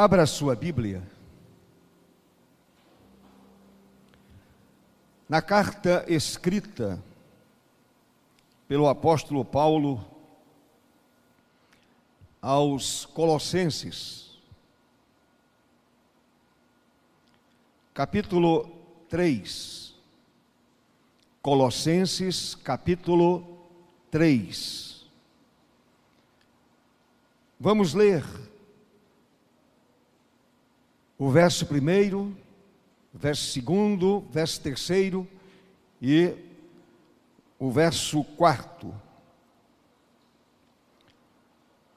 Abra a sua Bíblia. Na carta escrita pelo apóstolo Paulo aos Colossenses, capítulo 3. Colossenses, capítulo 3. Vamos ler o verso primeiro, verso segundo, verso terceiro e o verso quarto.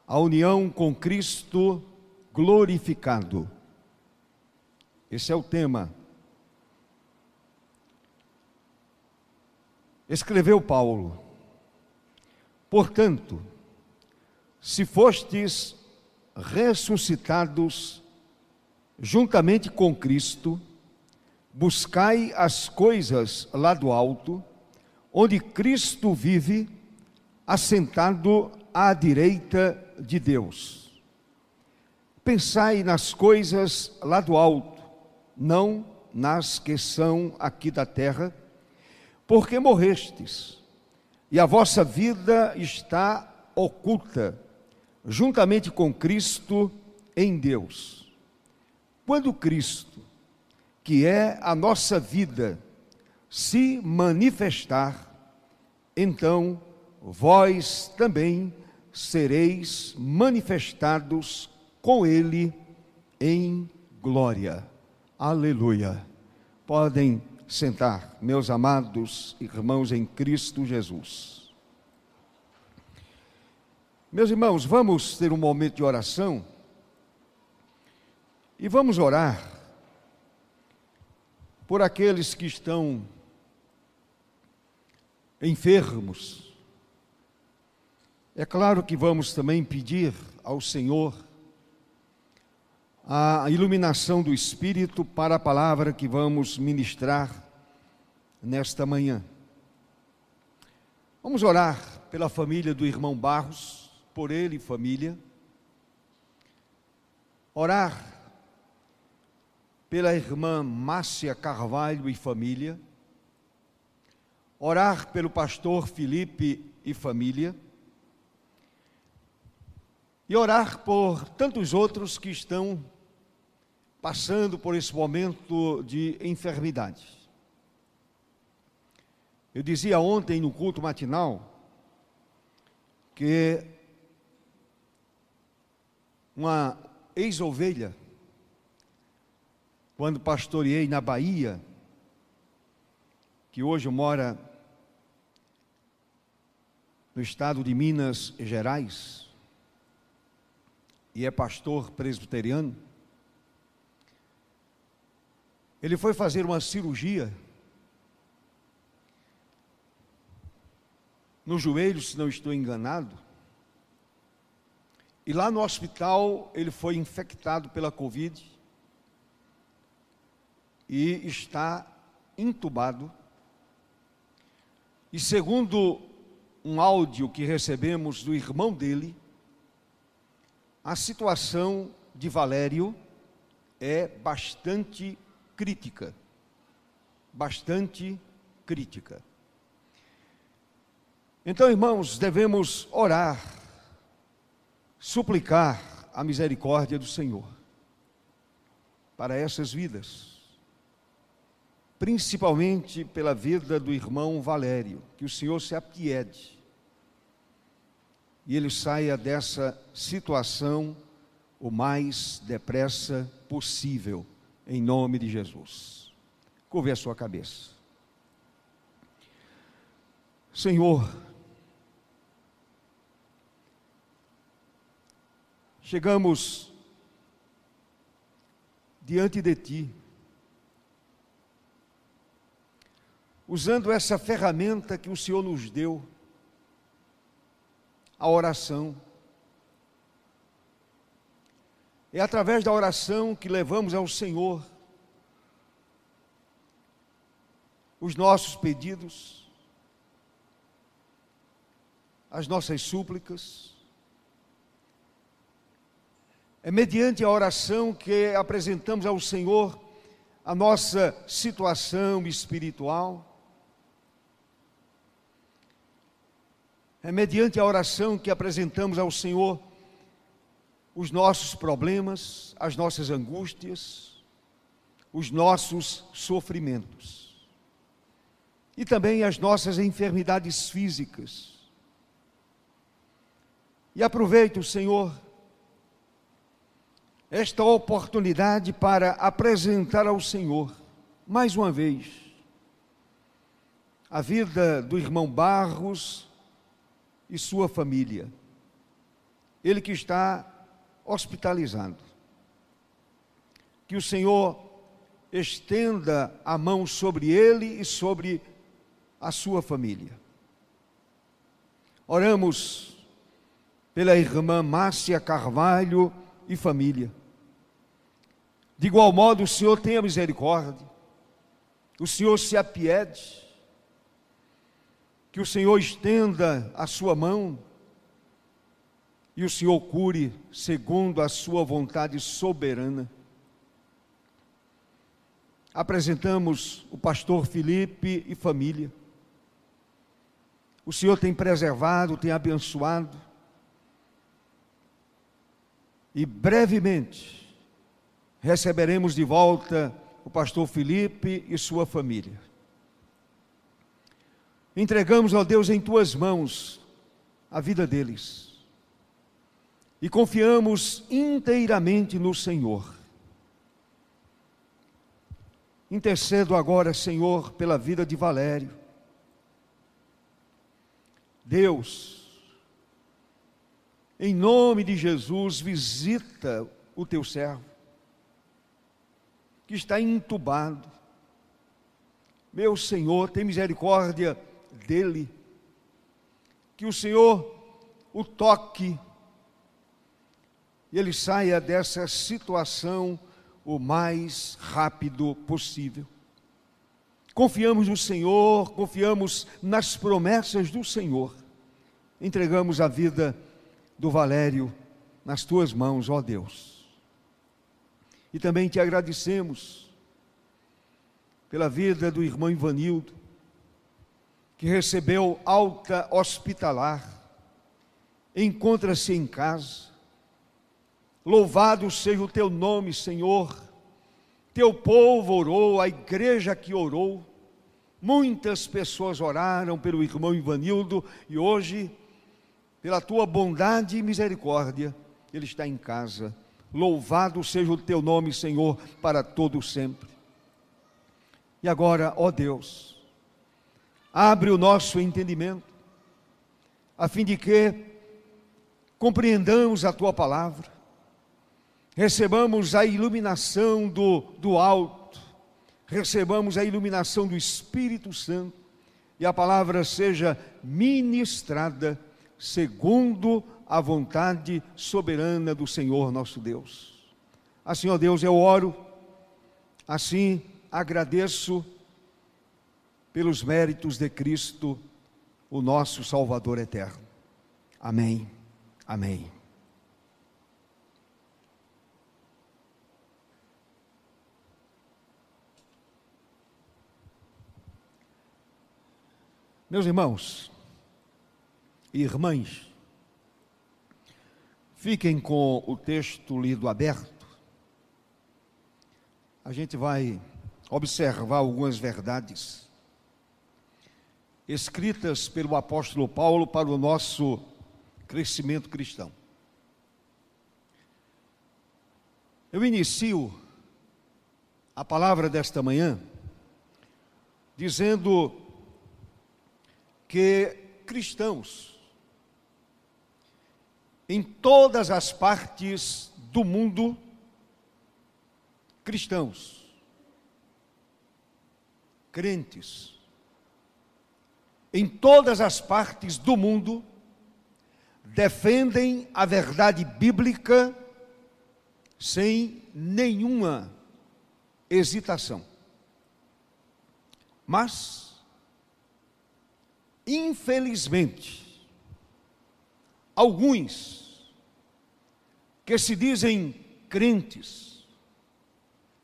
A união com Cristo glorificado. Esse é o tema. Escreveu Paulo: Portanto, se fostes ressuscitados juntamente com Cristo, buscai as coisas lá do alto, onde Cristo vive, assentado à direita de Deus. Pensai nas coisas lá do alto, não nas que são aqui da terra, porque morrestes, e a vossa vida está oculta, juntamente com Cristo em Deus. Quando Cristo, que é a nossa vida, se manifestar, então vós também sereis manifestados com Ele em glória. Aleluia. Podem sentar, meus amados irmãos em Cristo Jesus. Meus irmãos, vamos ter um momento de oração e vamos orar por aqueles que estão enfermos. É claro que vamos também pedir ao Senhor a iluminação do Espírito para a palavra que vamos ministrar nesta manhã. Vamos orar pela família do irmão Barros, por ele e família. Orar pela irmã Márcia Carvalho e família, orar pelo pastor Felipe e família, e orar por tantos outros que estão passando por esse momento de enfermidade. Eu dizia ontem no culto matinal que uma ex-ovelha quando pastoreei na Bahia, que hoje mora no estado de Minas Gerais, e é pastor presbiteriano, ele foi fazer uma cirurgia no joelho, se não estou enganado, e lá no hospital ele foi infectado pela Covid e está entubado. E segundo um áudio que recebemos do irmão dele, a situação de Valério é bastante crítica. Bastante crítica. Então, irmãos, devemos orar, suplicar a misericórdia do Senhor para essas vidas principalmente pela vida do irmão Valério, que o Senhor se apiede e ele saia dessa situação o mais depressa possível, em nome de Jesus. Curve a sua cabeça. Senhor, chegamos diante de Ti, usando essa ferramenta que o Senhor nos deu, a oração. É através da oração que levamos ao Senhor os nossos pedidos, as nossas súplicas. É mediante a oração que apresentamos ao Senhor a nossa situação espiritual. É mediante a oração que apresentamos ao Senhor os nossos problemas, as nossas angústias, os nossos sofrimentos e também as nossas enfermidades físicas. E aproveito, Senhor, esta oportunidade para apresentar ao Senhor, mais uma vez, a vida do irmão Barros e sua família. Ele que está hospitalizado. Que o Senhor estenda a mão sobre ele e sobre a sua família. Oramos pela irmã Márcia Carvalho e família. De igual modo, o Senhor tenha misericórdia, o Senhor se apiede, que o Senhor estenda a sua mão e o Senhor cure segundo a sua vontade soberana. Apresentamos o pastor Felipe e família. O Senhor tem preservado, tem abençoado. E brevemente receberemos de volta o pastor Felipe e sua família. Entregamos, ó Deus, em tuas mãos a vida deles e confiamos inteiramente no Senhor. Intercedo agora, Senhor, pela vida de Valério. Deus, em nome de Jesus, visita o teu servo que está entubado. Meu Senhor, tem misericórdia dele. Que o Senhor o toque e ele saia dessa situação o mais rápido possível. Confiamos no Senhor, confiamos nas promessas do Senhor. Entregamos a vida do Valério nas tuas mãos, ó Deus. E também te agradecemos pela vida do irmão Ivanildo, que recebeu alta hospitalar, encontra-se em casa. Louvado seja o teu nome, Senhor. Teu povo orou, a igreja que orou. Muitas pessoas oraram pelo irmão Ivanildo e hoje, pela tua bondade e misericórdia, ele está em casa Louvado seja o teu nome, Senhor, para todo sempre. E agora, ó Deus, abre o nosso entendimento, a fim de que compreendamos a tua palavra, recebamos a iluminação do, do alto, recebamos a iluminação do Espírito Santo e a palavra seja ministrada segundo a vontade soberana do Senhor nosso Deus. Assim, ó Deus, eu oro, assim agradeço pelos méritos de Cristo, o nosso Salvador eterno. Amém. Amém. Meus irmãos e irmãs, Fiquem com o texto lido aberto. A gente vai observar algumas verdades escritas pelo apóstolo Paulo para o nosso crescimento cristão. Eu inicio a palavra desta manhã dizendo que cristãos em todas as partes do mundo cristãos, crentes, em todas as partes do mundo defendem a verdade bíblica sem nenhuma hesitação. Mas, infelizmente, alguns que se dizem crentes,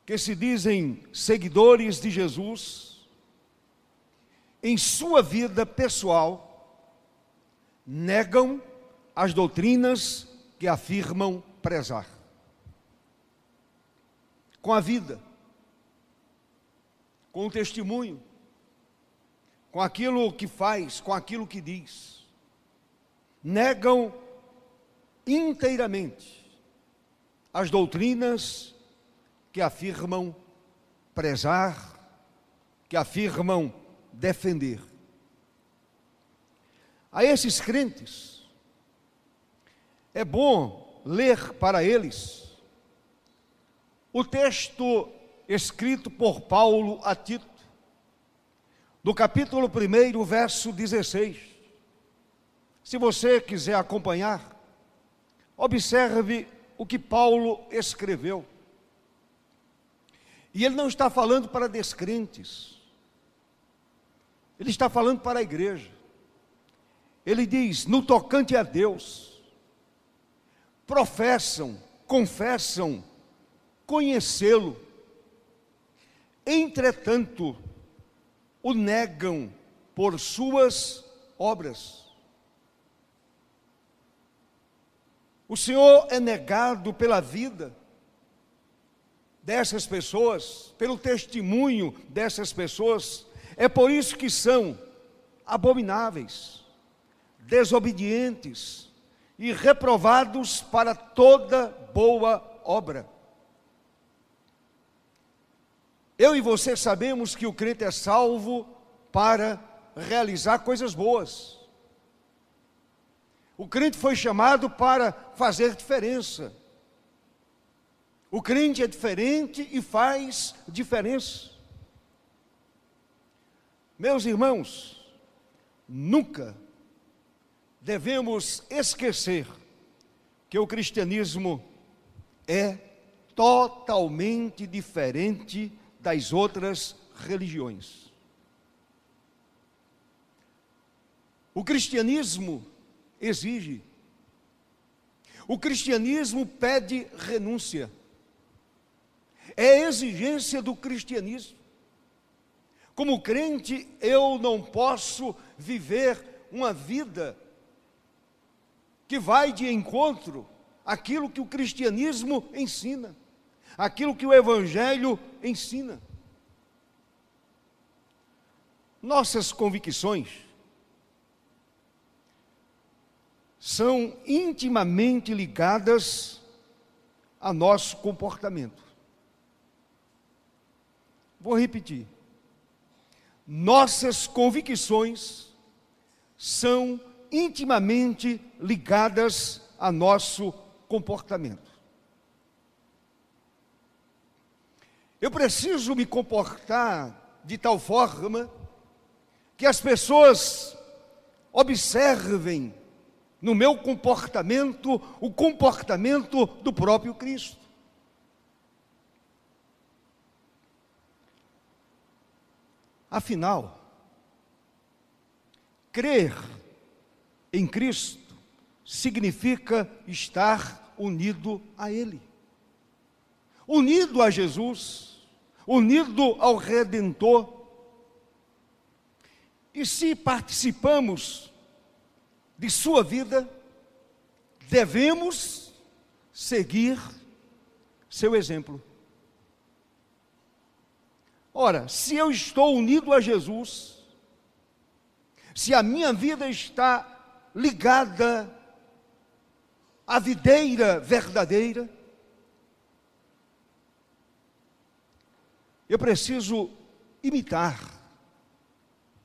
que se dizem seguidores de Jesus, em sua vida pessoal, negam as doutrinas que afirmam prezar. Com a vida, com o testemunho, com aquilo que faz, com aquilo que diz. Negam inteiramente as doutrinas que afirmam prezar, que afirmam defender. A esses crentes, é bom ler para eles o texto escrito por Paulo a Tito, do capítulo 1, verso 16. Se você quiser acompanhar, observe o que Paulo escreveu. E ele não está falando para descrentes, ele está falando para a igreja. Ele diz: no tocante a Deus, professam, confessam conhecê-lo, entretanto, o negam por suas obras. O Senhor é negado pela vida dessas pessoas, pelo testemunho dessas pessoas, é por isso que são abomináveis, desobedientes e reprovados para toda boa obra. Eu e você sabemos que o crente é salvo para realizar coisas boas. O crente foi chamado para fazer diferença. O crente é diferente e faz diferença. Meus irmãos, nunca devemos esquecer que o cristianismo é totalmente diferente das outras religiões. O cristianismo exige, o cristianismo pede renúncia, é exigência do cristianismo. Como crente, eu não posso viver uma vida que vai de encontro àquilo que o cristianismo ensina aquilo que o Evangelho ensina. Nossas convicções são intimamente ligadas a nosso comportamento. Vou repetir. Nossas convicções são intimamente ligadas a nosso comportamento. Eu preciso me comportar de tal forma que as pessoas observem no meu comportamento o comportamento do próprio Cristo. Afinal, crer em Cristo significa estar unido a Ele unido a Jesus, unido ao Redentor. E se participamos de sua vida, devemos seguir seu exemplo. Ora, se eu estou unido a Jesus, se a minha vida está ligada à videira verdadeira, Eu preciso imitar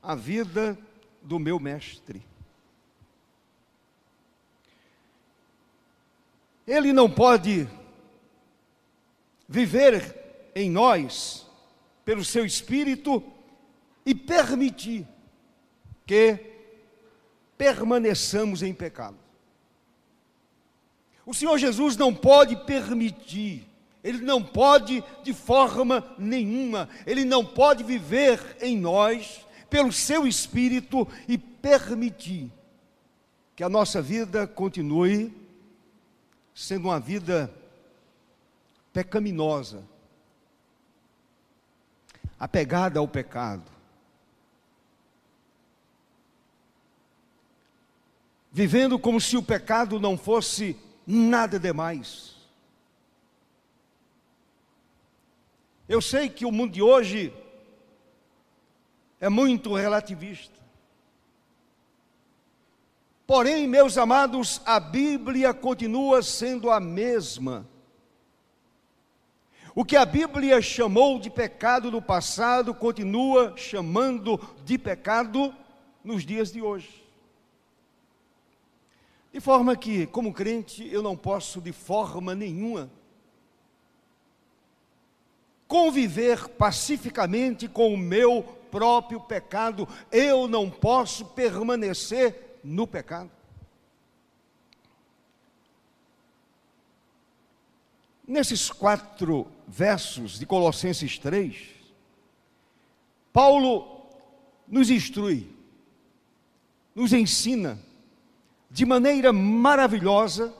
a vida do meu mestre. Ele não pode viver em nós pelo seu espírito e permitir que permaneçamos em pecado. O Senhor Jesus não pode permitir ele não pode, de forma nenhuma, ele não pode viver em nós, pelo seu espírito, e permitir que a nossa vida continue sendo uma vida pecaminosa, apegada ao pecado. Vivendo como se o pecado não fosse nada demais. Eu sei que o mundo de hoje é muito relativista. Porém, meus amados, a Bíblia continua sendo a mesma. O que a Bíblia chamou de pecado no passado, continua chamando de pecado nos dias de hoje. De forma que, como crente, eu não posso de forma nenhuma conviver pacificamente com o meu próprio pecado, eu não posso permanecer no pecado. Nesses quatro versos de Colossenses 3, Paulo nos instrui, nos ensina de maneira maravilhosa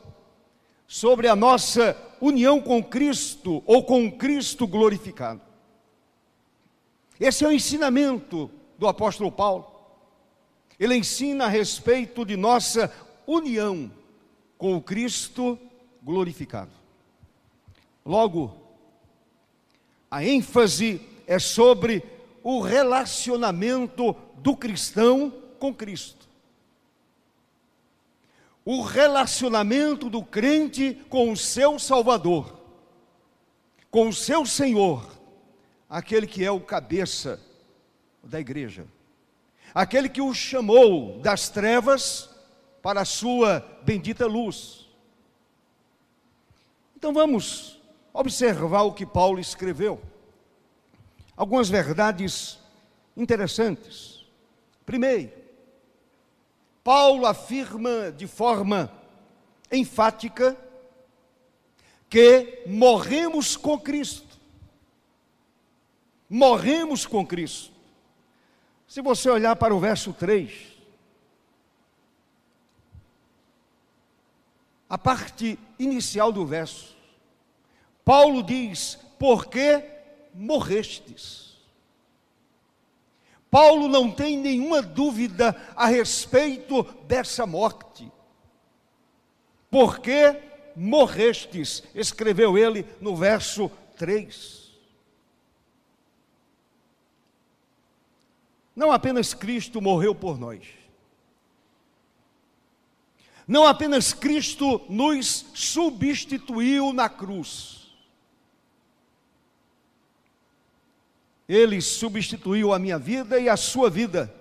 sobre a nossa união com Cristo ou com Cristo glorificado. Esse é o ensinamento do apóstolo Paulo. Ele ensina a respeito de nossa união com o Cristo glorificado. Logo, a ênfase é sobre o relacionamento do cristão com Cristo. O relacionamento do crente com o seu Salvador, com o seu Senhor, aquele que é o cabeça da igreja, aquele que o chamou das trevas para a sua bendita luz. Então vamos observar o que Paulo escreveu. Algumas verdades interessantes. Primeiro, Paulo afirma de forma enfática que morremos com Cristo. Morremos com Cristo. Se você olhar para o verso 3, a parte inicial do verso, Paulo diz: Porque morrestes. Paulo não tem nenhuma dúvida a respeito dessa morte. Porque morrestes, escreveu ele no verso 3. Não apenas Cristo morreu por nós. Não apenas Cristo nos substituiu na cruz Ele substituiu a minha vida e a sua vida.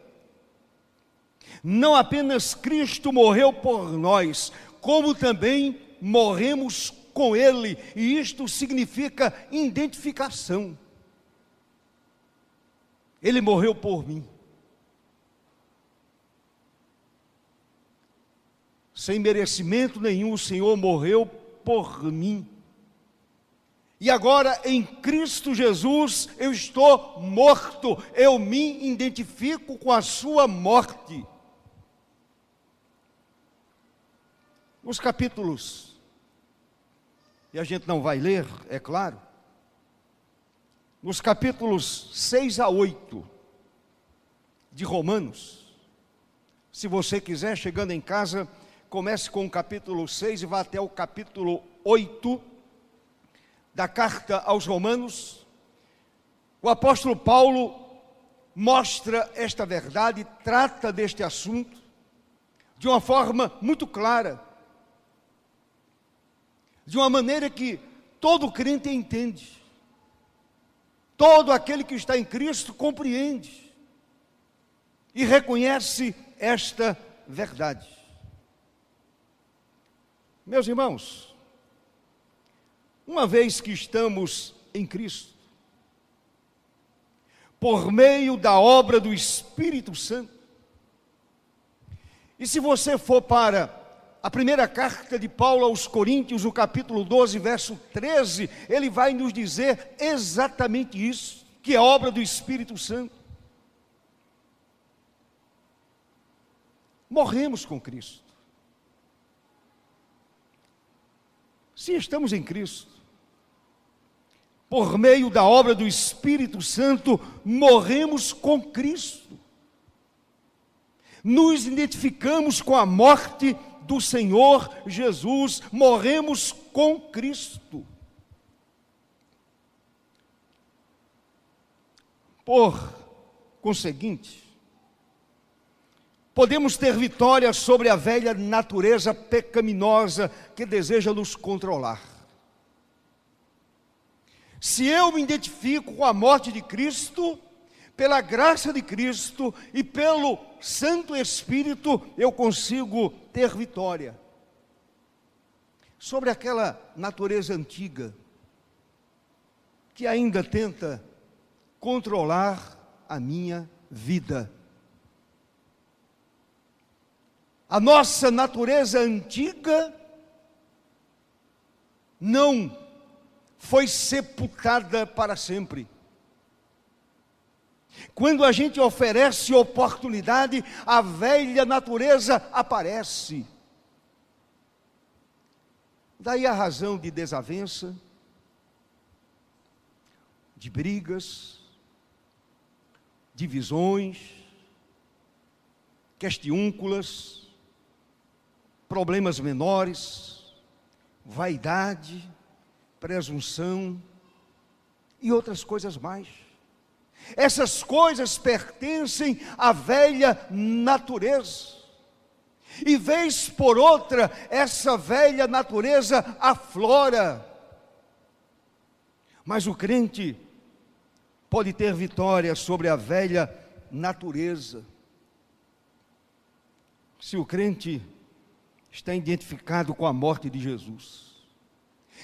Não apenas Cristo morreu por nós, como também morremos com Ele, e isto significa identificação. Ele morreu por mim. Sem merecimento nenhum, o Senhor morreu por mim. E agora em Cristo Jesus eu estou morto, eu me identifico com a sua morte. Nos capítulos, e a gente não vai ler, é claro, nos capítulos 6 a 8 de Romanos, se você quiser, chegando em casa, comece com o capítulo 6 e vá até o capítulo 8 da carta aos Romanos, o apóstolo Paulo mostra esta verdade, trata deste assunto de uma forma muito clara, de uma maneira que todo crente entende, todo aquele que está em Cristo compreende e reconhece esta verdade. Meus irmãos, uma vez que estamos em Cristo, por meio da obra do Espírito Santo. E se você for para a primeira carta de Paulo aos Coríntios, o capítulo 12, verso 13, ele vai nos dizer exatamente isso, que é obra do Espírito Santo. Morremos com Cristo. Se estamos em Cristo, por meio da obra do Espírito Santo, morremos com Cristo. Nos identificamos com a morte do Senhor Jesus, morremos com Cristo. Por conseguinte, podemos ter vitória sobre a velha natureza pecaminosa que deseja nos controlar. Se eu me identifico com a morte de Cristo, pela graça de Cristo e pelo Santo Espírito, eu consigo ter vitória sobre aquela natureza antiga que ainda tenta controlar a minha vida. A nossa natureza antiga não foi sepultada para sempre. Quando a gente oferece oportunidade, a velha natureza aparece. Daí a razão de desavença, de brigas, divisões, questiúnculas, problemas menores, vaidade, presunção e outras coisas mais. Essas coisas pertencem à velha natureza. E vez por outra, essa velha natureza aflora. Mas o crente pode ter vitória sobre a velha natureza. Se o crente está identificado com a morte de Jesus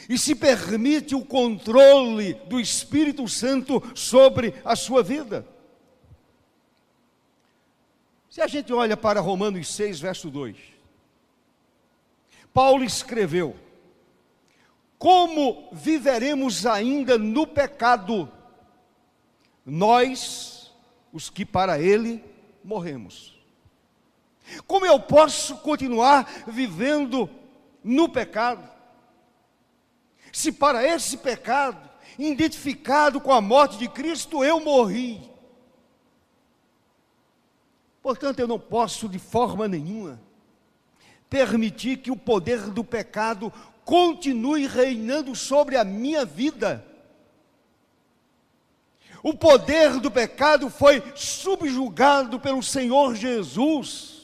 e se permite o controle do Espírito Santo sobre a sua vida. Se a gente olha para Romanos 6, verso 2, Paulo escreveu: Como viveremos ainda no pecado, nós, os que para ele morremos? Como eu posso continuar vivendo no pecado? Se para esse pecado, identificado com a morte de Cristo, eu morri. Portanto, eu não posso de forma nenhuma permitir que o poder do pecado continue reinando sobre a minha vida. O poder do pecado foi subjugado pelo Senhor Jesus.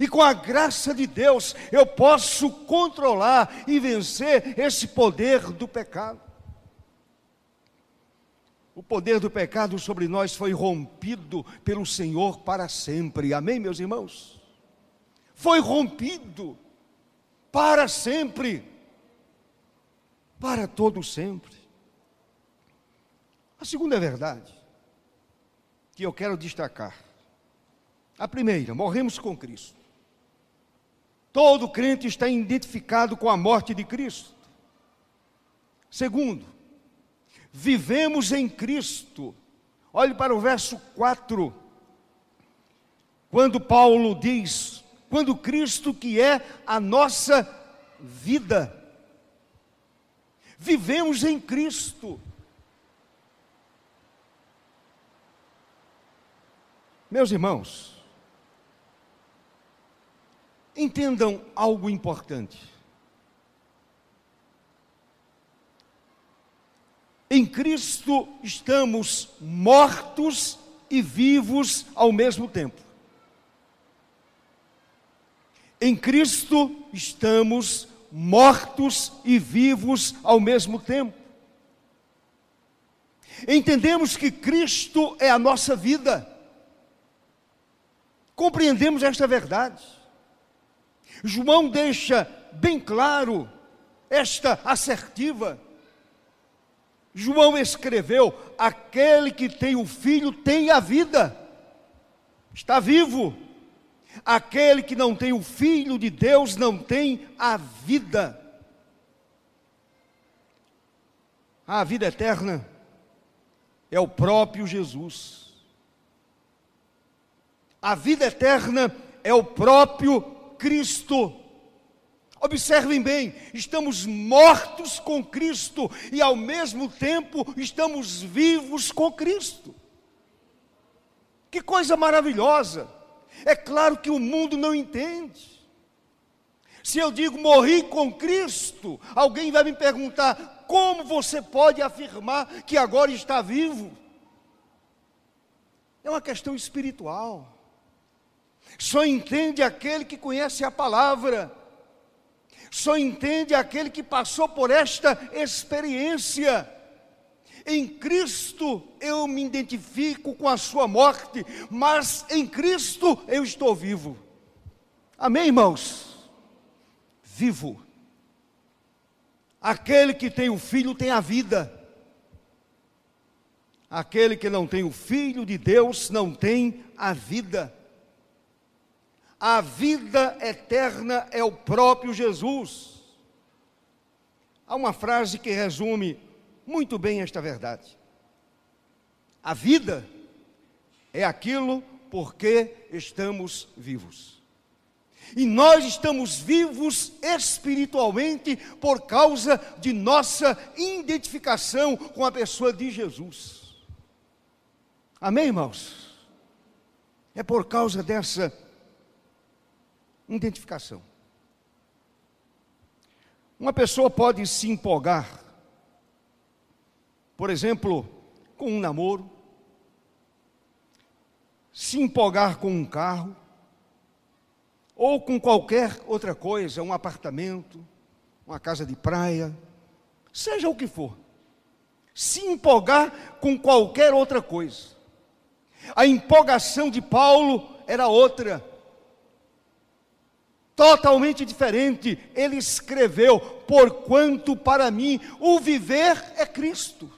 E com a graça de Deus, eu posso controlar e vencer esse poder do pecado. O poder do pecado sobre nós foi rompido pelo Senhor para sempre. Amém, meus irmãos? Foi rompido para sempre. Para todo sempre. A segunda verdade que eu quero destacar. A primeira, morremos com Cristo. Todo crente está identificado com a morte de Cristo. Segundo, vivemos em Cristo. Olhe para o verso 4. Quando Paulo diz: quando Cristo, que é a nossa vida, vivemos em Cristo. Meus irmãos, Entendam algo importante. Em Cristo estamos mortos e vivos ao mesmo tempo. Em Cristo estamos mortos e vivos ao mesmo tempo. Entendemos que Cristo é a nossa vida. Compreendemos esta verdade. João deixa bem claro esta assertiva. João escreveu: aquele que tem o filho tem a vida, está vivo. Aquele que não tem o filho de Deus não tem a vida. A vida eterna é o próprio Jesus. A vida eterna é o próprio Cristo. Observem bem, estamos mortos com Cristo e ao mesmo tempo estamos vivos com Cristo. Que coisa maravilhosa! É claro que o mundo não entende. Se eu digo morri com Cristo, alguém vai me perguntar: como você pode afirmar que agora está vivo? É uma questão espiritual. Só entende aquele que conhece a palavra. Só entende aquele que passou por esta experiência. Em Cristo eu me identifico com a sua morte, mas em Cristo eu estou vivo. Amém, irmãos? Vivo. Aquele que tem o filho tem a vida. Aquele que não tem o filho de Deus não tem a vida. A vida eterna é o próprio Jesus. Há uma frase que resume muito bem esta verdade. A vida é aquilo porque estamos vivos. E nós estamos vivos espiritualmente por causa de nossa identificação com a pessoa de Jesus. Amém, irmãos? É por causa dessa identificação. Uma pessoa pode se empolgar, por exemplo, com um namoro, se empolgar com um carro, ou com qualquer outra coisa, um apartamento, uma casa de praia, seja o que for, se empolgar com qualquer outra coisa. A empolgação de Paulo era outra totalmente diferente. Ele escreveu: Porquanto para mim o viver é Cristo.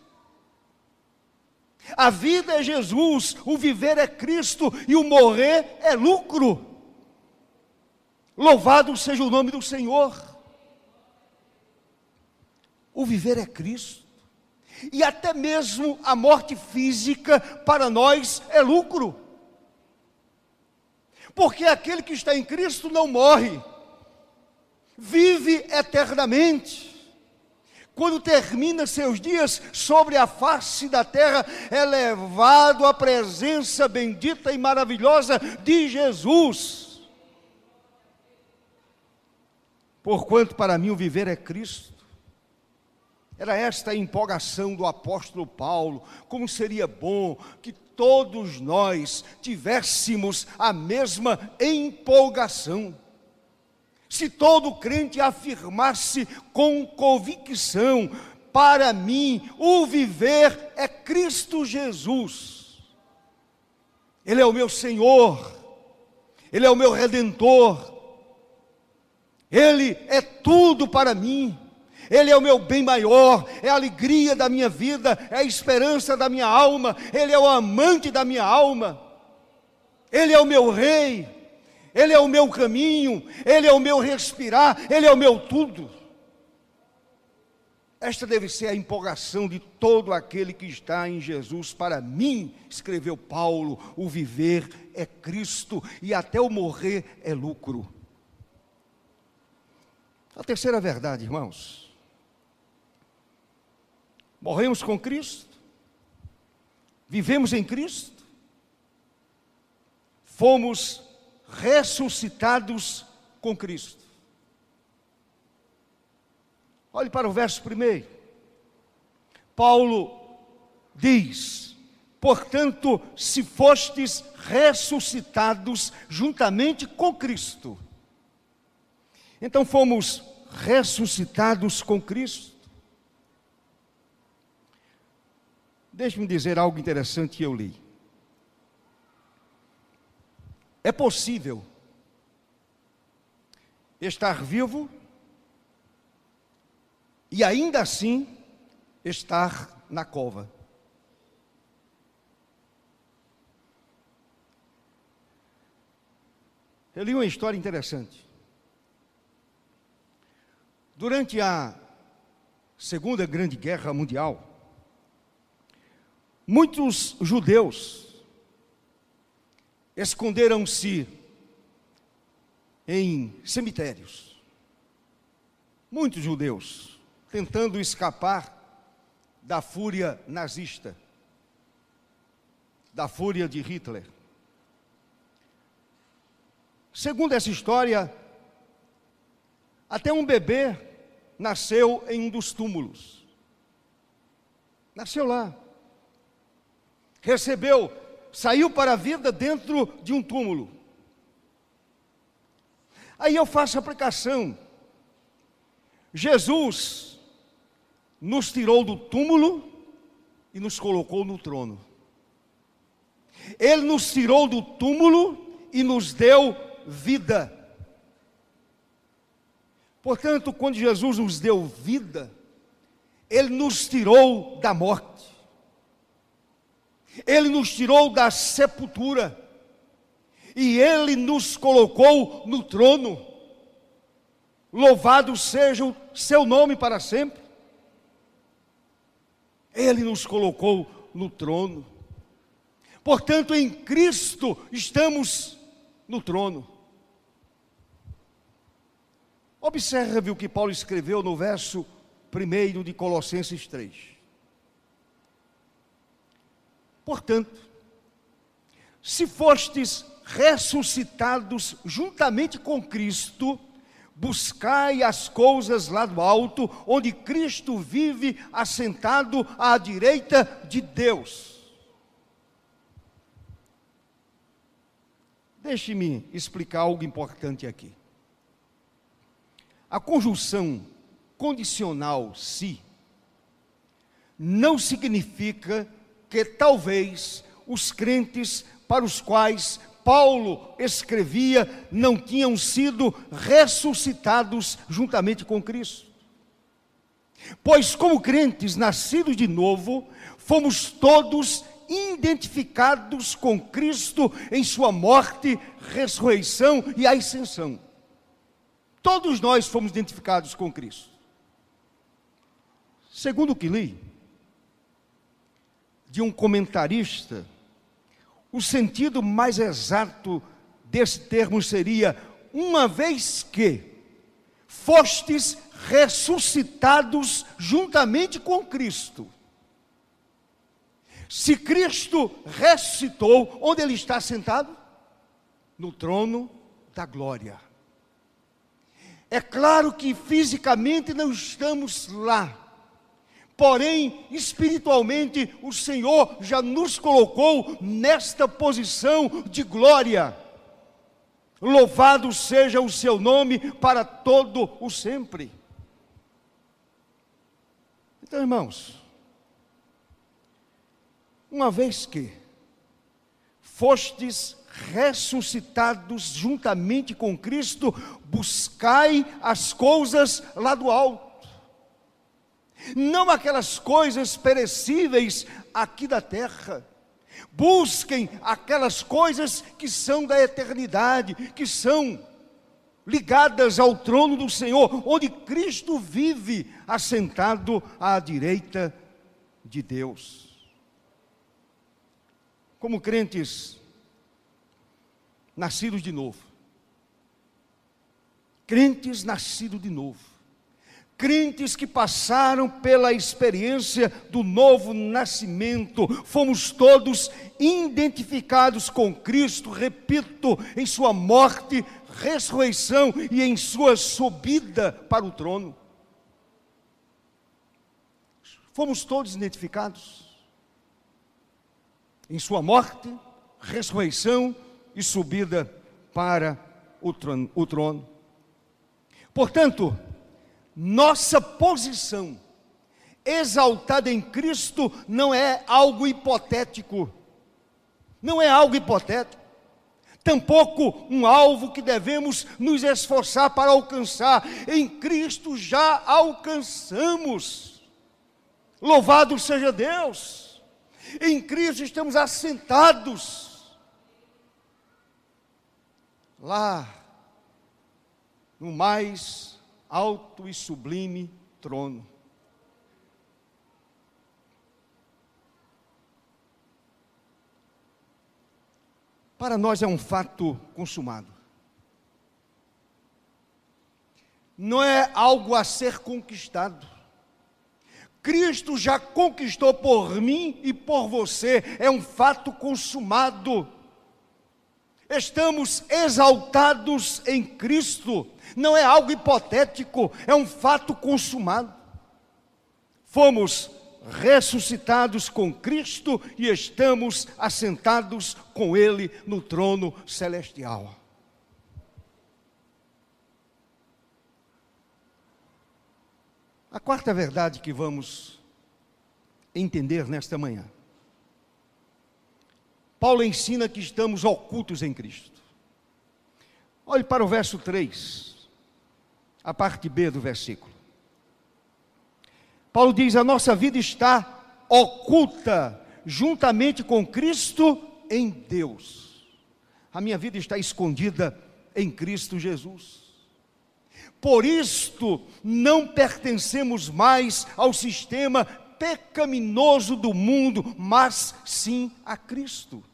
A vida é Jesus, o viver é Cristo e o morrer é lucro. Louvado seja o nome do Senhor. O viver é Cristo. E até mesmo a morte física para nós é lucro porque aquele que está em Cristo não morre, vive eternamente. Quando termina seus dias sobre a face da terra, é levado à presença bendita e maravilhosa de Jesus. Porquanto para mim o viver é Cristo. Era esta a empolgação do apóstolo Paulo. Como seria bom que todos nós tivéssemos a mesma empolgação. Se todo crente afirmasse com convicção, para mim o viver é Cristo Jesus. Ele é o meu Senhor, Ele é o meu redentor, Ele é tudo para mim. Ele é o meu bem maior, é a alegria da minha vida, é a esperança da minha alma, Ele é o amante da minha alma, Ele é o meu rei, Ele é o meu caminho, Ele é o meu respirar, Ele é o meu tudo. Esta deve ser a empolgação de todo aquele que está em Jesus. Para mim, escreveu Paulo, o viver é Cristo e até o morrer é lucro. A terceira verdade, irmãos, Morremos com Cristo, vivemos em Cristo, fomos ressuscitados com Cristo. Olhe para o verso primeiro. Paulo diz: Portanto, se fostes ressuscitados juntamente com Cristo. Então fomos ressuscitados com Cristo. Deixe-me dizer algo interessante que eu li. É possível estar vivo e ainda assim estar na cova. Eu li uma história interessante. Durante a Segunda Grande Guerra Mundial, Muitos judeus esconderam-se em cemitérios. muitos judeus tentando escapar da fúria nazista, da fúria de Hitler. Segundo essa história, até um bebê nasceu em um dos túmulos. Nasceu lá. Recebeu, saiu para a vida dentro de um túmulo. Aí eu faço a aplicação. Jesus nos tirou do túmulo e nos colocou no trono. Ele nos tirou do túmulo e nos deu vida. Portanto, quando Jesus nos deu vida, Ele nos tirou da morte, Ele nos tirou da sepultura, e Ele nos colocou no trono. Louvado seja o seu nome para sempre. Ele nos colocou no trono. Portanto, em Cristo estamos no trono. Observe o que Paulo escreveu no verso 1 de Colossenses 3. Portanto, se fostes ressuscitados juntamente com Cristo, buscai as coisas lá do alto, onde Cristo vive assentado à direita de Deus. Deixe-me explicar algo importante aqui. A conjunção condicional se não significa que talvez os crentes para os quais Paulo escrevia não tinham sido ressuscitados juntamente com Cristo. Pois, como crentes nascidos de novo, fomos todos identificados com Cristo em Sua morte, ressurreição e ascensão. Todos nós fomos identificados com Cristo. Segundo o que li, de um comentarista, o sentido mais exato desse termo seria: uma vez que fostes ressuscitados juntamente com Cristo. Se Cristo ressuscitou, onde ele está sentado? No trono da glória. É claro que fisicamente não estamos lá, porém, espiritualmente, o Senhor já nos colocou nesta posição de glória. Louvado seja o seu nome para todo o sempre. Então, irmãos, uma vez que fostes ressuscitados juntamente com Cristo, buscai as coisas lá do alto. Não aquelas coisas perecíveis aqui da terra. Busquem aquelas coisas que são da eternidade, que são ligadas ao trono do Senhor, onde Cristo vive assentado à direita de Deus. Como crentes nascidos de novo. Crentes nascidos de novo. Crentes que passaram pela experiência do novo nascimento, fomos todos identificados com Cristo, repito, em Sua morte, ressurreição e em Sua subida para o trono. Fomos todos identificados em Sua morte, ressurreição e subida para o trono. O trono. Portanto, nossa posição exaltada em Cristo não é algo hipotético, não é algo hipotético, tampouco um alvo que devemos nos esforçar para alcançar, em Cristo já alcançamos. Louvado seja Deus, em Cristo estamos assentados. Lá no mais alto e sublime trono. Para nós é um fato consumado. não é algo a ser conquistado. Cristo já conquistou por mim e por você, é um fato consumado. Estamos exaltados em Cristo, não é algo hipotético, é um fato consumado. Fomos ressuscitados com Cristo e estamos assentados com Ele no trono celestial. A quarta verdade que vamos entender nesta manhã. Paulo ensina que estamos ocultos em Cristo. Olhe para o verso 3, a parte B do versículo. Paulo diz: A nossa vida está oculta juntamente com Cristo em Deus. A minha vida está escondida em Cristo Jesus. Por isto, não pertencemos mais ao sistema pecaminoso do mundo, mas sim a Cristo.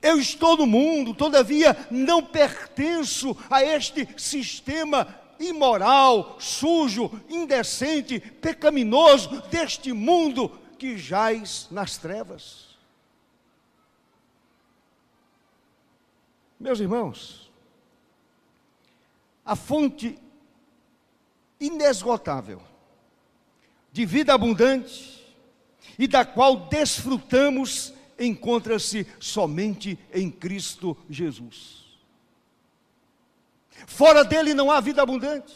Eu estou no mundo, todavia não pertenço a este sistema imoral, sujo, indecente, pecaminoso deste mundo que jaz nas trevas. Meus irmãos, a fonte inesgotável de vida abundante e da qual desfrutamos encontra-se somente em Cristo Jesus. Fora dele não há vida abundante.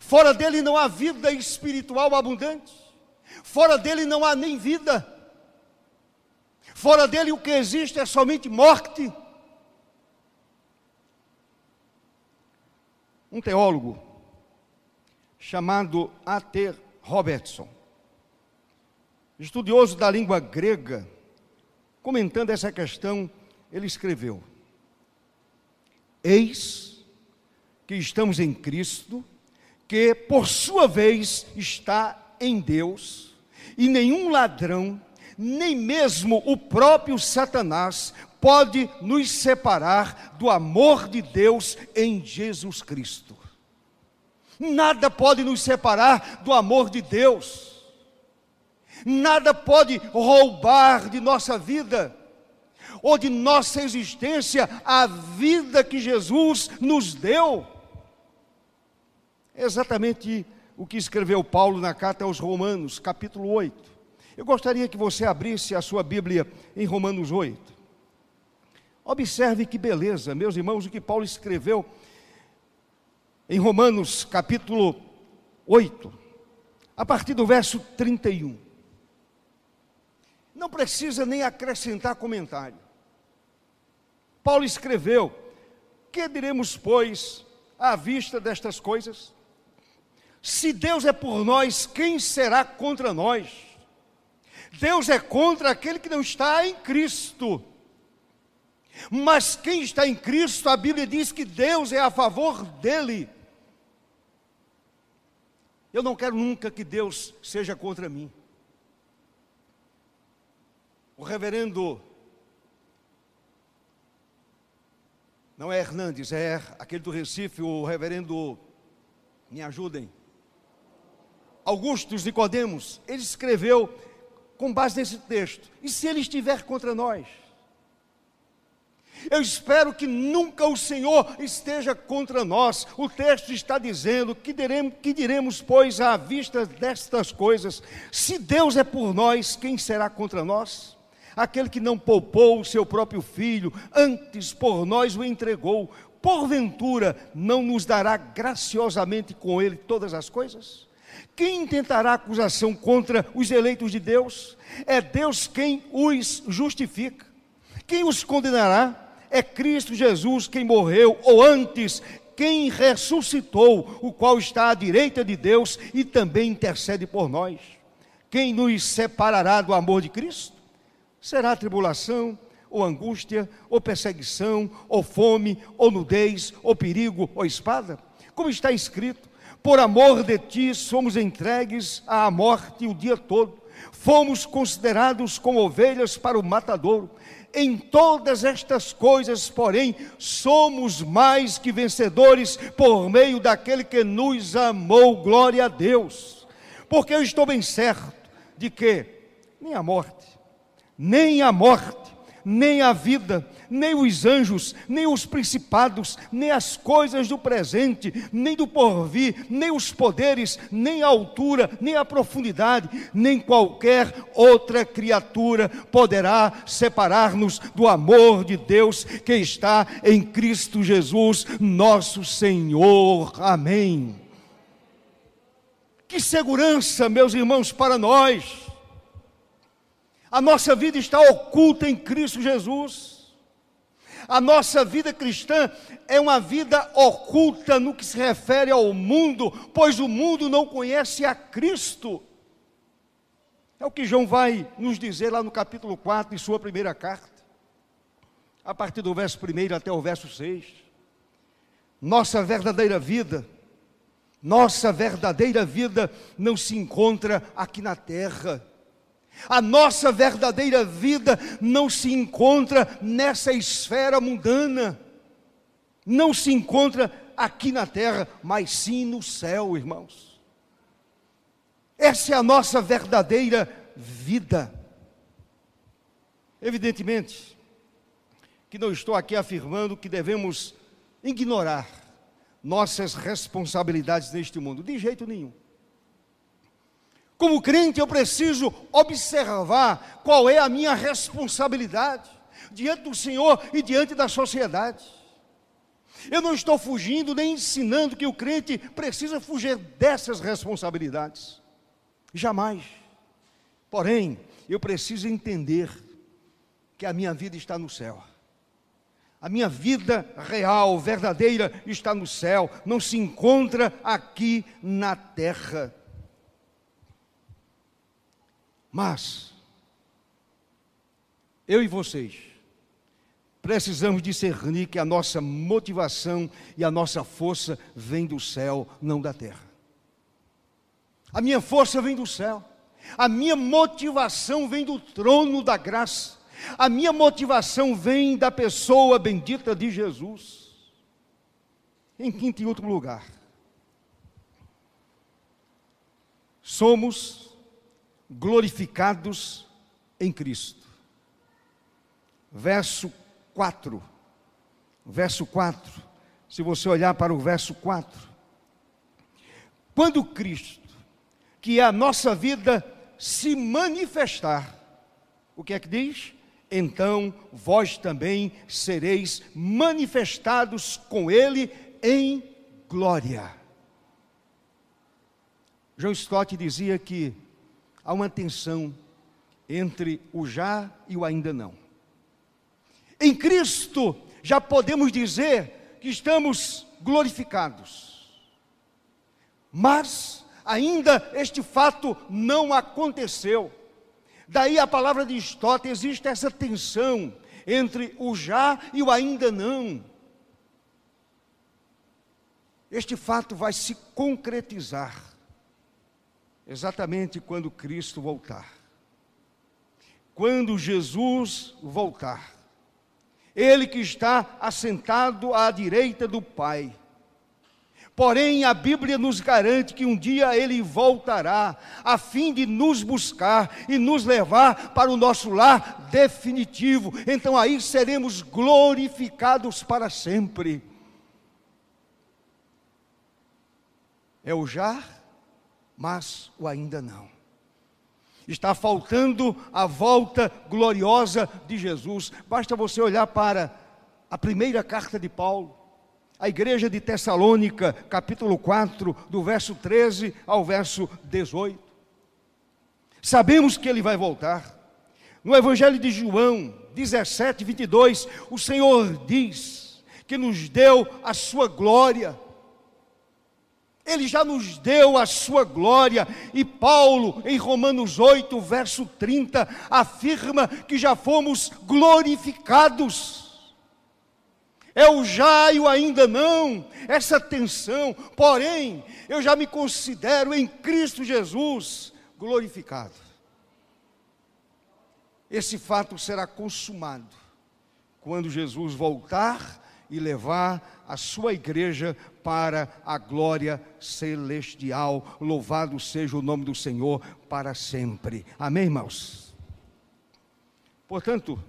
Fora dele não há vida espiritual abundante. Fora dele não há nem vida. Fora dele o que existe é somente morte. Um teólogo chamado A.T. Robertson, estudioso da língua grega, comentando essa questão, ele escreveu: Eis que estamos em Cristo, que por sua vez está em Deus, e nenhum ladrão, nem mesmo o próprio Satanás, pode nos separar do amor de Deus em Jesus Cristo. Nada pode nos separar do amor de Deus. Nada pode roubar de nossa vida ou de nossa existência a vida que Jesus nos deu. É exatamente o que escreveu Paulo na carta aos Romanos, capítulo 8. Eu gostaria que você abrisse a sua Bíblia em Romanos 8. Observe que beleza, meus irmãos, o que Paulo escreveu em Romanos, capítulo 8, a partir do verso 31. Não precisa nem acrescentar comentário. Paulo escreveu: Que diremos, pois, à vista destas coisas? Se Deus é por nós, quem será contra nós? Deus é contra aquele que não está em Cristo. Mas quem está em Cristo, a Bíblia diz que Deus é a favor dele. Eu não quero nunca que Deus seja contra mim. O reverendo Não é Hernandes, é aquele do Recife, o reverendo, me ajudem. Augustus Nicodemos, ele escreveu com base nesse texto. E se ele estiver contra nós? Eu espero que nunca o Senhor esteja contra nós. O texto está dizendo que diremos, que diremos, pois, à vista destas coisas, se Deus é por nós, quem será contra nós? Aquele que não poupou o seu próprio filho, antes por nós o entregou, porventura não nos dará graciosamente com ele todas as coisas? Quem intentará acusação contra os eleitos de Deus? É Deus quem os justifica. Quem os condenará? É Cristo Jesus quem morreu, ou antes, quem ressuscitou, o qual está à direita de Deus e também intercede por nós. Quem nos separará do amor de Cristo? Será tribulação, ou angústia, ou perseguição, ou fome, ou nudez, ou perigo, ou espada? Como está escrito: por amor de ti somos entregues à morte o dia todo, fomos considerados como ovelhas para o matadouro. Em todas estas coisas, porém, somos mais que vencedores por meio daquele que nos amou. Glória a Deus. Porque eu estou bem certo de que nem a morte, nem a morte, nem a vida, nem os anjos, nem os principados, nem as coisas do presente, nem do porvir, nem os poderes, nem a altura, nem a profundidade, nem qualquer outra criatura poderá separar-nos do amor de Deus que está em Cristo Jesus, nosso Senhor. Amém. Que segurança, meus irmãos, para nós. A nossa vida está oculta em Cristo Jesus. A nossa vida cristã é uma vida oculta no que se refere ao mundo, pois o mundo não conhece a Cristo. É o que João vai nos dizer lá no capítulo 4 de sua primeira carta, a partir do verso 1 até o verso 6. Nossa verdadeira vida, nossa verdadeira vida não se encontra aqui na terra a nossa verdadeira vida não se encontra nessa esfera mundana, não se encontra aqui na terra, mas sim no céu, irmãos. Essa é a nossa verdadeira vida. Evidentemente, que não estou aqui afirmando que devemos ignorar nossas responsabilidades neste mundo, de jeito nenhum. Como crente, eu preciso observar qual é a minha responsabilidade diante do Senhor e diante da sociedade. Eu não estou fugindo nem ensinando que o crente precisa fugir dessas responsabilidades. Jamais. Porém, eu preciso entender que a minha vida está no céu. A minha vida real, verdadeira, está no céu, não se encontra aqui na terra. Mas, eu e vocês, precisamos discernir que a nossa motivação e a nossa força vem do céu, não da terra. A minha força vem do céu, a minha motivação vem do trono da graça, a minha motivação vem da pessoa bendita de Jesus. Em quinto e último lugar, somos glorificados em Cristo. Verso 4. Verso 4. Se você olhar para o verso 4. Quando Cristo, que é a nossa vida, se manifestar, o que é que diz? Então vós também sereis manifestados com Ele em glória. João Stott dizia que há uma tensão entre o já e o ainda não. Em Cristo já podemos dizer que estamos glorificados, mas ainda este fato não aconteceu. Daí a palavra de Stott, existe essa tensão entre o já e o ainda não. Este fato vai se concretizar exatamente quando Cristo voltar. Quando Jesus voltar. Ele que está assentado à direita do Pai. Porém, a Bíblia nos garante que um dia ele voltará, a fim de nos buscar e nos levar para o nosso lar definitivo. Então aí seremos glorificados para sempre. É o já mas o ainda não. Está faltando a volta gloriosa de Jesus. Basta você olhar para a primeira carta de Paulo, a igreja de Tessalônica, capítulo 4, do verso 13 ao verso 18. Sabemos que ele vai voltar. No Evangelho de João 17, 22, o Senhor diz que nos deu a sua glória ele já nos deu a sua glória, e Paulo, em Romanos 8, verso 30, afirma que já fomos glorificados. É o já e o ainda não, essa tensão, porém, eu já me considero em Cristo Jesus glorificado. Esse fato será consumado quando Jesus voltar e levar a sua igreja para a glória celestial. Louvado seja o nome do Senhor para sempre. Amém, irmãos? Portanto,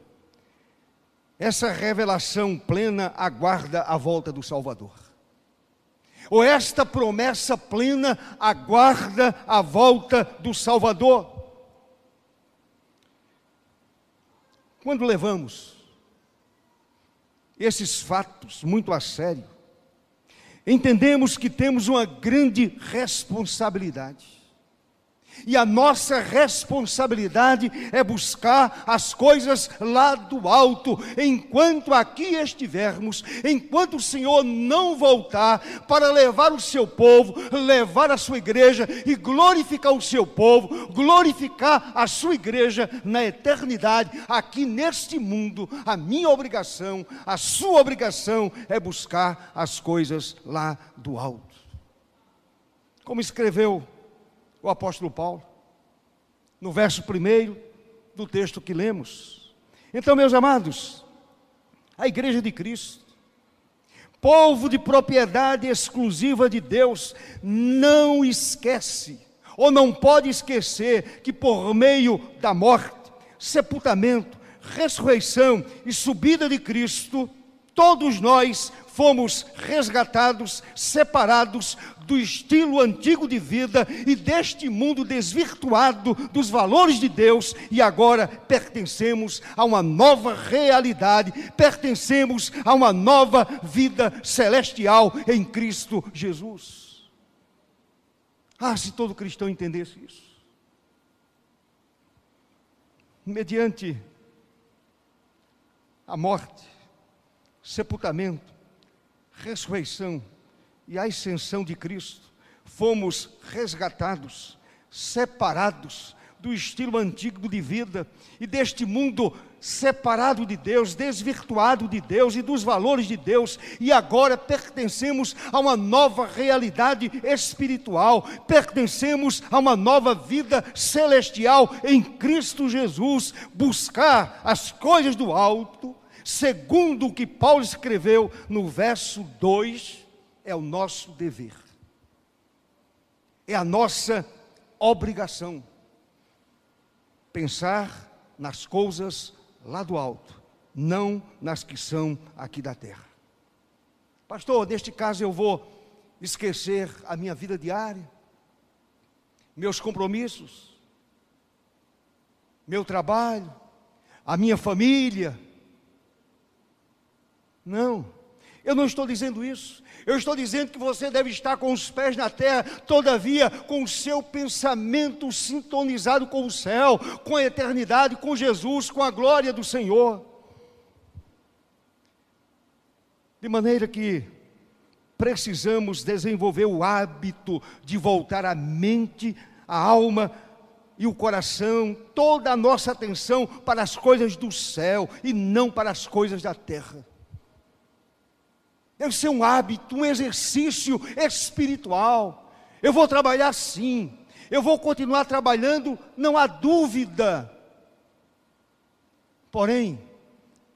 essa revelação plena aguarda a volta do Salvador. Ou esta promessa plena aguarda a volta do Salvador. Quando levamos esses fatos muito a sério, entendemos que temos uma grande responsabilidade. E a nossa responsabilidade é buscar as coisas lá do alto, enquanto aqui estivermos, enquanto o Senhor não voltar para levar o seu povo, levar a sua igreja e glorificar o seu povo, glorificar a sua igreja na eternidade, aqui neste mundo, a minha obrigação, a sua obrigação é buscar as coisas lá do alto. Como escreveu o apóstolo Paulo, no verso primeiro do texto que lemos. Então, meus amados, a igreja de Cristo, povo de propriedade exclusiva de Deus, não esquece, ou não pode esquecer, que por meio da morte, sepultamento, ressurreição e subida de Cristo, todos nós fomos resgatados, separados do estilo antigo de vida e deste mundo desvirtuado dos valores de Deus, e agora pertencemos a uma nova realidade, pertencemos a uma nova vida celestial em Cristo Jesus. Ah, se todo cristão entendesse isso. Mediante a morte, sepultamento, ressurreição e ascensão de Cristo, fomos resgatados, separados do estilo antigo de vida e deste mundo separado de Deus, desvirtuado de Deus e dos valores de Deus, e agora pertencemos a uma nova realidade espiritual, pertencemos a uma nova vida celestial em Cristo Jesus, buscar as coisas do alto segundo o que Paulo escreveu no verso 2, é o nosso dever, é a nossa obrigação. Pensar nas coisas lá do alto, não nas que são aqui da terra. Pastor, neste caso eu vou esquecer a minha vida diária, meus compromissos, meu trabalho, a minha família, não, eu não estou dizendo isso. Eu estou dizendo que você deve estar com os pés na terra, todavia com o seu pensamento sintonizado com o céu, com a eternidade, com Jesus, com a glória do Senhor. De maneira que precisamos desenvolver o hábito de voltar a mente, a alma e o coração, toda a nossa atenção para as coisas do céu e não para as coisas da terra. Deve ser um hábito, um exercício espiritual. Eu vou trabalhar sim, eu vou continuar trabalhando, não há dúvida. Porém,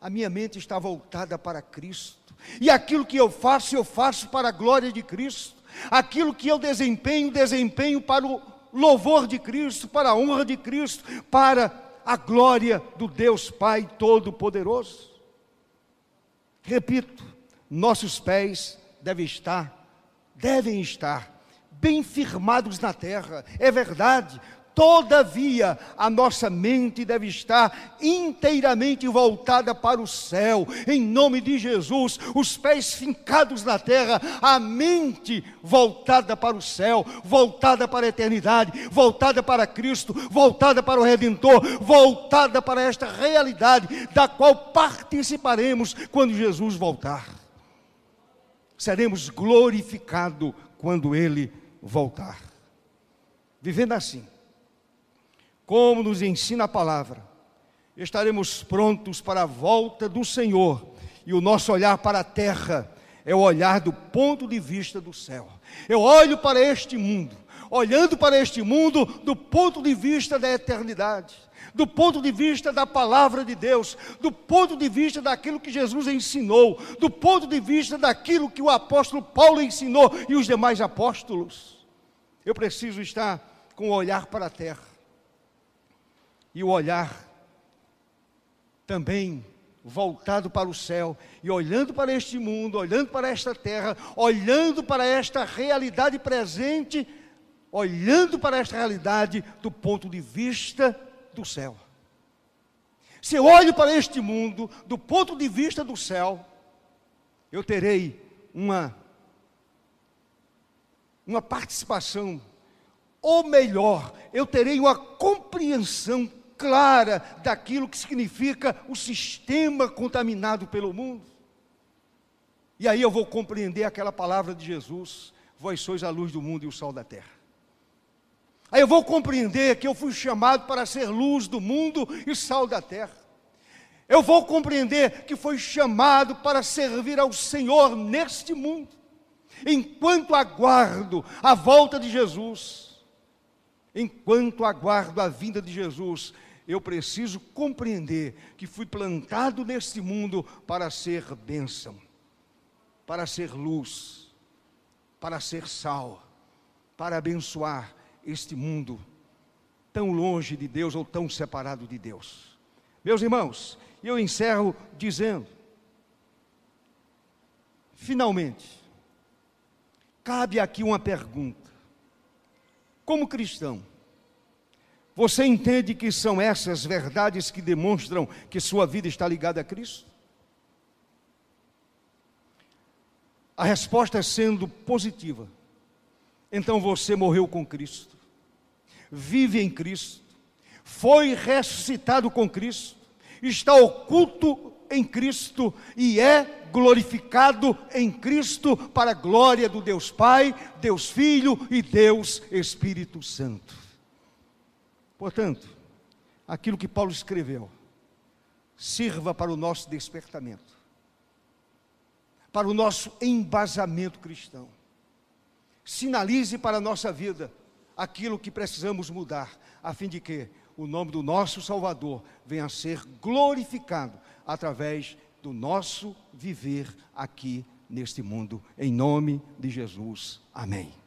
a minha mente está voltada para Cristo, e aquilo que eu faço, eu faço para a glória de Cristo, aquilo que eu desempenho, desempenho para o louvor de Cristo, para a honra de Cristo, para a glória do Deus Pai Todo-Poderoso. Repito, nossos pés devem estar, devem estar bem firmados na terra, é verdade. Todavia, a nossa mente deve estar inteiramente voltada para o céu, em nome de Jesus, os pés fincados na terra, a mente voltada para o céu, voltada para a eternidade, voltada para Cristo, voltada para o Redentor, voltada para esta realidade da qual participaremos quando Jesus voltar seremos glorificados quando Ele voltar. Vivendo assim, como nos ensina a palavra, estaremos prontos para a volta do Senhor, e o nosso olhar para a terra é o olhar do ponto de vista do céu. Eu olho para este mundo, olhando para este mundo do ponto de vista da eternidade, do ponto de vista da palavra de Deus, do ponto de vista daquilo que Jesus ensinou, do ponto de vista daquilo que o apóstolo Paulo ensinou e os demais apóstolos. Eu preciso estar com o olhar para a terra e o olhar também voltado para o céu e olhando para este mundo, olhando para esta terra, olhando para esta realidade presente, olhando para esta realidade do ponto de vista do céu. Se eu olho para este mundo do ponto de vista do céu, eu terei uma uma participação ou melhor, eu terei uma compreensão clara daquilo que significa o sistema contaminado pelo mundo. E aí eu vou compreender aquela palavra de Jesus: Vós sois a luz do mundo e o sol da terra. Aí eu vou compreender que eu fui chamado para ser luz do mundo e sal da terra. Eu vou compreender que foi chamado para servir ao Senhor neste mundo, enquanto aguardo a volta de Jesus, enquanto aguardo a vinda de Jesus, eu preciso compreender que fui plantado neste mundo para ser bênção, para ser luz, para ser sal, para abençoar este mundo tão longe de Deus ou tão separado de Deus. Meus irmãos, eu encerro dizendo: finalmente, cabe aqui uma pergunta. Como cristão, você entende que são essas verdades que demonstram que sua vida está ligada a Cristo? A resposta sendo positiva, então você morreu com Cristo, vive em Cristo, foi ressuscitado com Cristo, está oculto em Cristo e é glorificado em Cristo para a glória do Deus Pai, Deus Filho e Deus Espírito Santo. Portanto, aquilo que Paulo escreveu sirva para o nosso despertamento, para o nosso embasamento cristão. Sinalize para a nossa vida aquilo que precisamos mudar, a fim de que o nome do nosso Salvador venha a ser glorificado através do nosso viver aqui neste mundo. Em nome de Jesus. Amém.